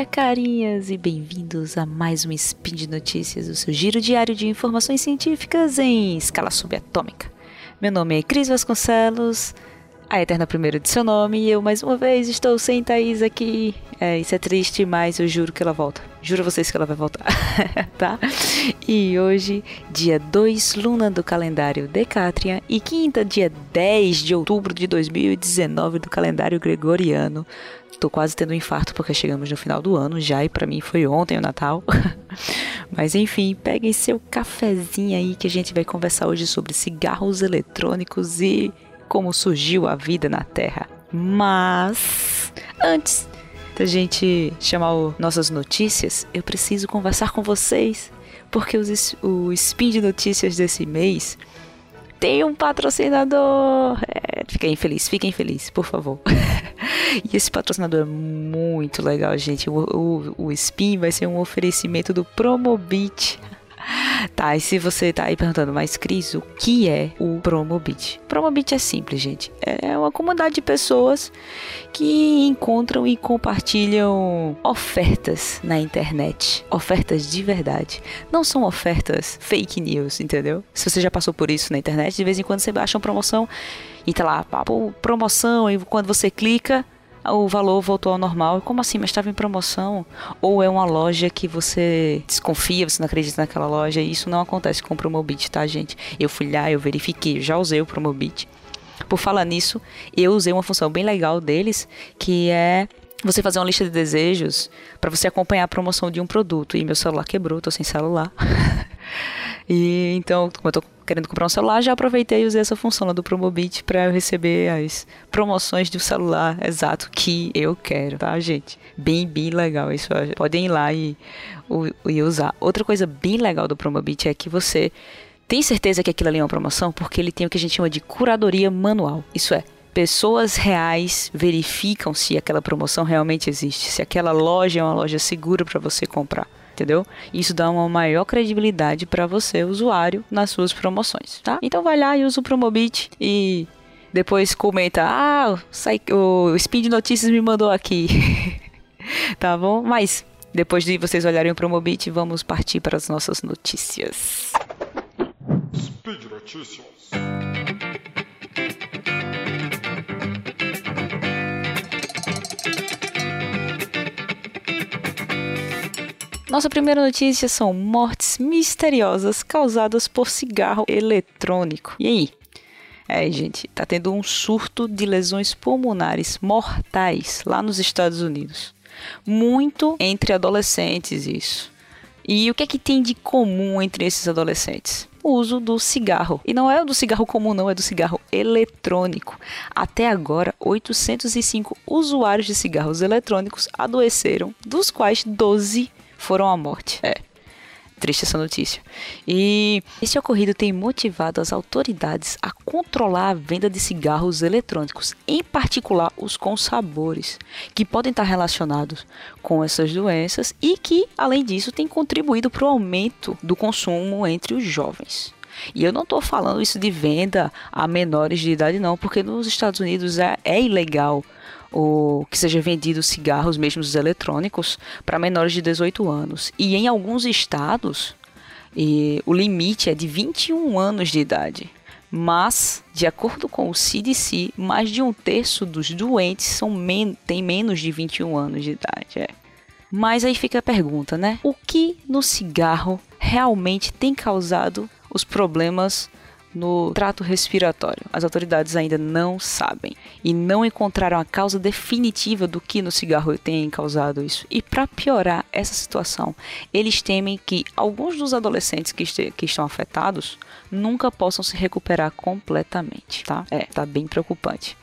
dia, carinhas, e bem-vindos a mais um Spin de Notícias, o seu giro diário de informações científicas em escala subatômica. Meu nome é Cris Vasconcelos, a eterna primeira de seu nome, e eu mais uma vez estou sem Thaís aqui. É, isso é triste, mas eu juro que ela volta. Juro a vocês que ela vai voltar, tá? E hoje, dia 2 luna do calendário Decatrian e quinta, dia 10 de outubro de 2019 do calendário gregoriano. Tô quase tendo um infarto porque chegamos no final do ano já e para mim foi ontem o Natal. Mas enfim, peguem seu cafezinho aí que a gente vai conversar hoje sobre cigarros eletrônicos e como surgiu a vida na Terra. Mas antes da gente chamar o, nossas notícias, eu preciso conversar com vocês, porque os, o Spin de Notícias desse mês tem um patrocinador. É, fiquem felizes, fiquem felizes, por favor. e esse patrocinador é muito legal, gente. O, o, o Spin vai ser um oferecimento do Promobit. Tá, e se você tá aí perguntando, mas Cris, o que é o Promobit? Promobit é simples, gente. É uma comunidade de pessoas que encontram e compartilham ofertas na internet. Ofertas de verdade. Não são ofertas fake news, entendeu? Se você já passou por isso na internet, de vez em quando você baixa uma promoção e tá lá, promoção, e quando você clica, o valor voltou ao normal. Como assim? Mas estava em promoção? Ou é uma loja que você desconfia, você não acredita naquela loja? E isso não acontece com o Promobit, tá, gente? Eu fui lá, eu verifiquei, eu já usei o Promobit. Por falar nisso, eu usei uma função bem legal deles, que é você fazer uma lista de desejos para você acompanhar a promoção de um produto. E meu celular quebrou, tô sem celular. e então, como eu tô querendo comprar um celular, já aproveitei e usei essa função lá do Promobit para eu receber as promoções do celular exato que eu quero, tá, gente? Bem, bem legal. Isso podem ir lá e, e usar. Outra coisa bem legal do Promobit é que você tem certeza que aquilo ali é uma promoção porque ele tem o que a gente chama de curadoria manual. Isso é, pessoas reais verificam se aquela promoção realmente existe, se aquela loja é uma loja segura para você comprar entendeu? Isso dá uma maior credibilidade para você, usuário, nas suas promoções, tá? Então vai lá e usa o Promobit e depois comenta: "Ah, o Speed Notícias me mandou aqui". tá bom? Mas depois de vocês olharem o Promobit, vamos partir para as nossas notícias. Speed Notícias. Nossa primeira notícia são mortes misteriosas causadas por cigarro eletrônico. E aí? É, gente, tá tendo um surto de lesões pulmonares mortais lá nos Estados Unidos. Muito entre adolescentes, isso. E o que é que tem de comum entre esses adolescentes? O uso do cigarro. E não é o do cigarro comum, não, é do cigarro eletrônico. Até agora, 805 usuários de cigarros eletrônicos adoeceram, dos quais 12 foram à morte. É. Triste essa notícia. E esse ocorrido tem motivado as autoridades a controlar a venda de cigarros eletrônicos, em particular os com sabores, que podem estar relacionados com essas doenças e que, além disso, tem contribuído para o aumento do consumo entre os jovens. E eu não estou falando isso de venda a menores de idade, não, porque nos Estados Unidos é, é ilegal o que seja vendido cigarros, mesmo os eletrônicos, para menores de 18 anos. E em alguns estados, e o limite é de 21 anos de idade. Mas, de acordo com o CDC, mais de um terço dos doentes são men têm menos de 21 anos de idade. É. Mas aí fica a pergunta, né? O que no cigarro realmente tem causado os problemas no trato respiratório. As autoridades ainda não sabem e não encontraram a causa definitiva do que no cigarro tem causado isso. E para piorar essa situação, eles temem que alguns dos adolescentes que, que estão afetados nunca possam se recuperar completamente, tá? É, tá bem preocupante.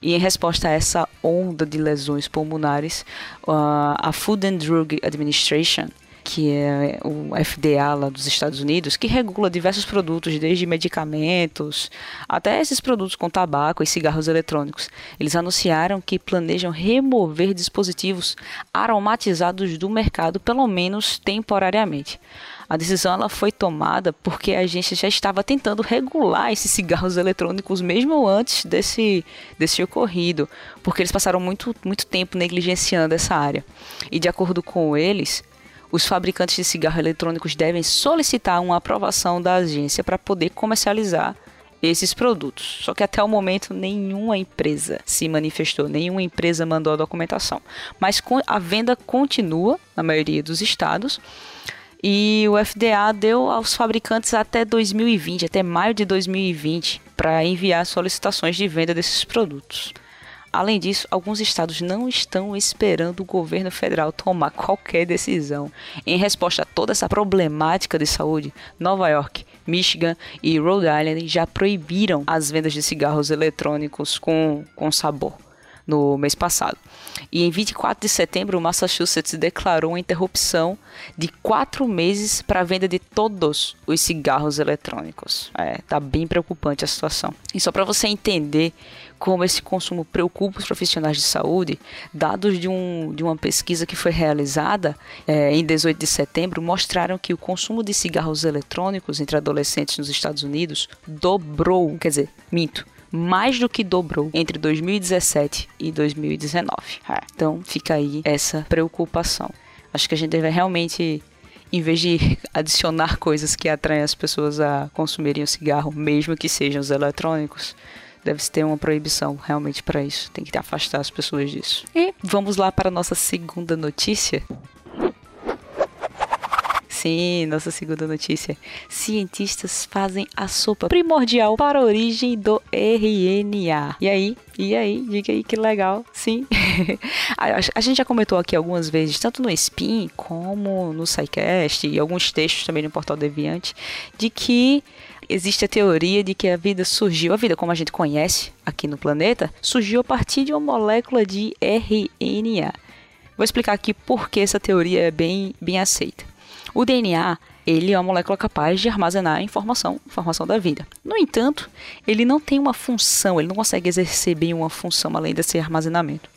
E em resposta a essa onda de lesões pulmonares, uh, a Food and Drug Administration que é o FDA lá dos Estados Unidos, que regula diversos produtos, desde medicamentos até esses produtos com tabaco e cigarros eletrônicos. Eles anunciaram que planejam remover dispositivos aromatizados do mercado, pelo menos temporariamente. A decisão ela foi tomada porque a gente já estava tentando regular esses cigarros eletrônicos mesmo antes desse, desse ocorrido, porque eles passaram muito, muito tempo negligenciando essa área. E de acordo com eles, os fabricantes de cigarros eletrônicos devem solicitar uma aprovação da agência para poder comercializar esses produtos. Só que até o momento nenhuma empresa se manifestou, nenhuma empresa mandou a documentação. Mas a venda continua na maioria dos estados e o FDA deu aos fabricantes até 2020, até maio de 2020, para enviar solicitações de venda desses produtos. Além disso, alguns estados não estão esperando o governo federal tomar qualquer decisão. Em resposta a toda essa problemática de saúde, Nova York, Michigan e Rhode Island já proibiram as vendas de cigarros eletrônicos com, com sabor no mês passado. E em 24 de setembro, o Massachusetts declarou a interrupção de quatro meses para a venda de todos os cigarros eletrônicos. É, tá bem preocupante a situação. E só para você entender como esse consumo preocupa os profissionais de saúde, dados de, um, de uma pesquisa que foi realizada é, em 18 de setembro mostraram que o consumo de cigarros eletrônicos entre adolescentes nos Estados Unidos dobrou, quer dizer, minto, mais do que dobrou entre 2017 e 2019. É. Então fica aí essa preocupação. Acho que a gente deve realmente, em vez de adicionar coisas que atraem as pessoas a consumirem o cigarro, mesmo que sejam os eletrônicos, deve-se ter uma proibição realmente para isso. Tem que afastar as pessoas disso. E vamos lá para a nossa segunda notícia. Sim, nossa segunda notícia. Cientistas fazem a sopa primordial para a origem do RNA. E aí? E aí? Diga aí que legal. Sim. a gente já comentou aqui algumas vezes, tanto no Spin como no SciCast e alguns textos também no Portal Deviante, de que existe a teoria de que a vida surgiu, a vida como a gente conhece aqui no planeta, surgiu a partir de uma molécula de RNA. Vou explicar aqui por que essa teoria é bem, bem aceita. O DNA ele é uma molécula capaz de armazenar informação, informação da vida. No entanto, ele não tem uma função, ele não consegue exercer bem uma função além desse armazenamento.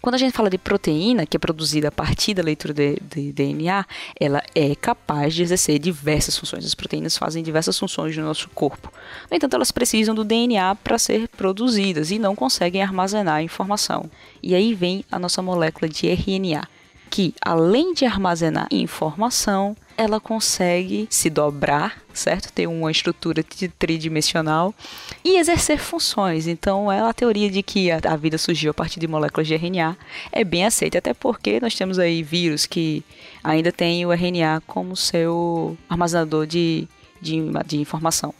Quando a gente fala de proteína, que é produzida a partir da leitura de, de, DNA, ela é capaz de exercer diversas funções. As proteínas fazem diversas funções no nosso corpo. No entanto, elas precisam do DNA para ser produzidas e não conseguem armazenar a informação. E aí vem a nossa molécula de RNA que, além de armazenar informação, ela consegue se dobrar, certo? Ter uma estrutura tridimensional e exercer funções. Então, é a teoria de que a, vida surgiu a partir de moléculas de RNA é bem aceita, até porque nós temos aí vírus que ainda tem o RNA como seu armazenador de, de, de informação.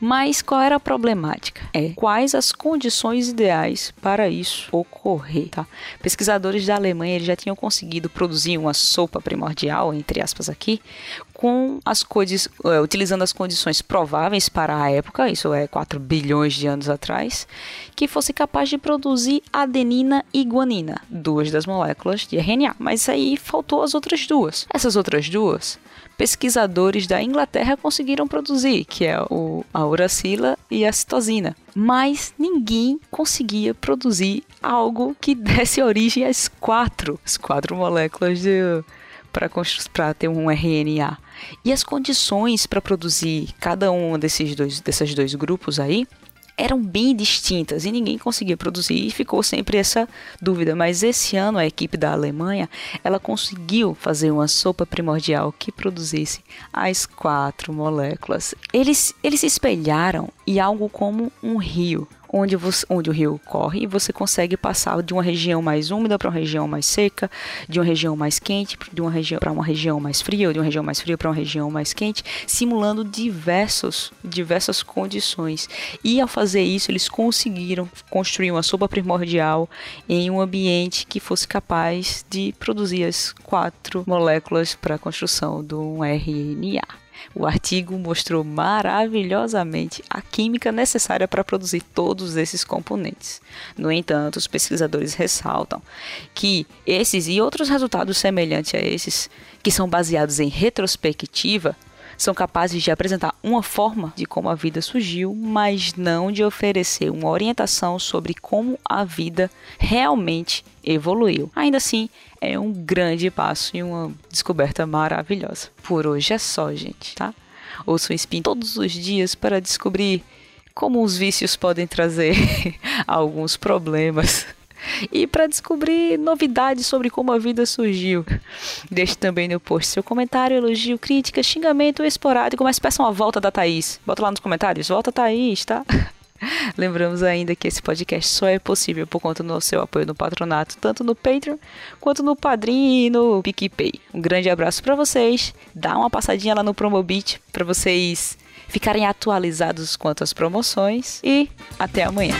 Mas qual era a problemática? É quais as condições ideais para isso ocorrer, tá? Pesquisadores da Alemanha já tinham conseguido produzir uma sopa primordial, entre aspas aqui, com as coisas, é, utilizando as condições prováveis para a época, isso é 4 bilhões de anos atrás, que fosse capaz de produzir adenina e guanina, duas das moléculas de RNA. Mas aí faltou as outras duas. Essas outras duas pesquisadores da Inglaterra conseguiram produzir, que é o, a uracila e a citosina. Mas ninguém conseguia produzir algo que desse origem às quatro, as quatro moléculas para ter um RNA. E as condições para produzir cada um desses dois, desses dois grupos aí eram bem distintas e ninguém conseguia produzir e ficou sempre essa dúvida. Mas esse ano a equipe da Alemanha ela conseguiu fazer uma sopa primordial que produzisse as quatro moléculas. Eles, eles se espelharam em algo como um rio onde, você, onde o rio corre e você consegue passar de uma região mais úmida para uma região mais seca, de uma região mais quente de uma região para uma região mais fria, ou de uma região mais fria para uma região mais quente, simulando diversos, diversas condições. E ao fazer isso, eles conseguiram construir uma sopa primordial em um ambiente que fosse capaz de produzir as quatro moléculas para a construção de um RNA. O artigo mostrou maravilhosamente a química necessária para produzir todos esses componentes. No entanto, os pesquisadores ressaltam que esses e outros resultados semelhantes a esses, que são baseados em retrospectiva, são capazes de apresentar uma forma de como a vida surgiu, mas não de oferecer uma orientação sobre como a vida realmente evoluiu. Ainda assim, é um grande passo e uma descoberta maravilhosa. Por hoje é só, gente, tá? Ouçam Spin todos os dias para descobrir como os vícios podem trazer alguns problemas e para descobrir novidades sobre como a vida surgiu. Deixe também no post seu comentário, elogio, crítica, xingamento esporádico, mas peçam a volta da Thaís. Bota lá nos comentários, volta Thaís, tá? Lembramos ainda que esse podcast só é possível por conta do seu apoio no patronato, tanto no Patreon quanto no Padrim e no PicPay. Um grande abraço para vocês. Dá uma passadinha lá no Promobit para vocês ficarem atualizados quanto às promoções e até amanhã.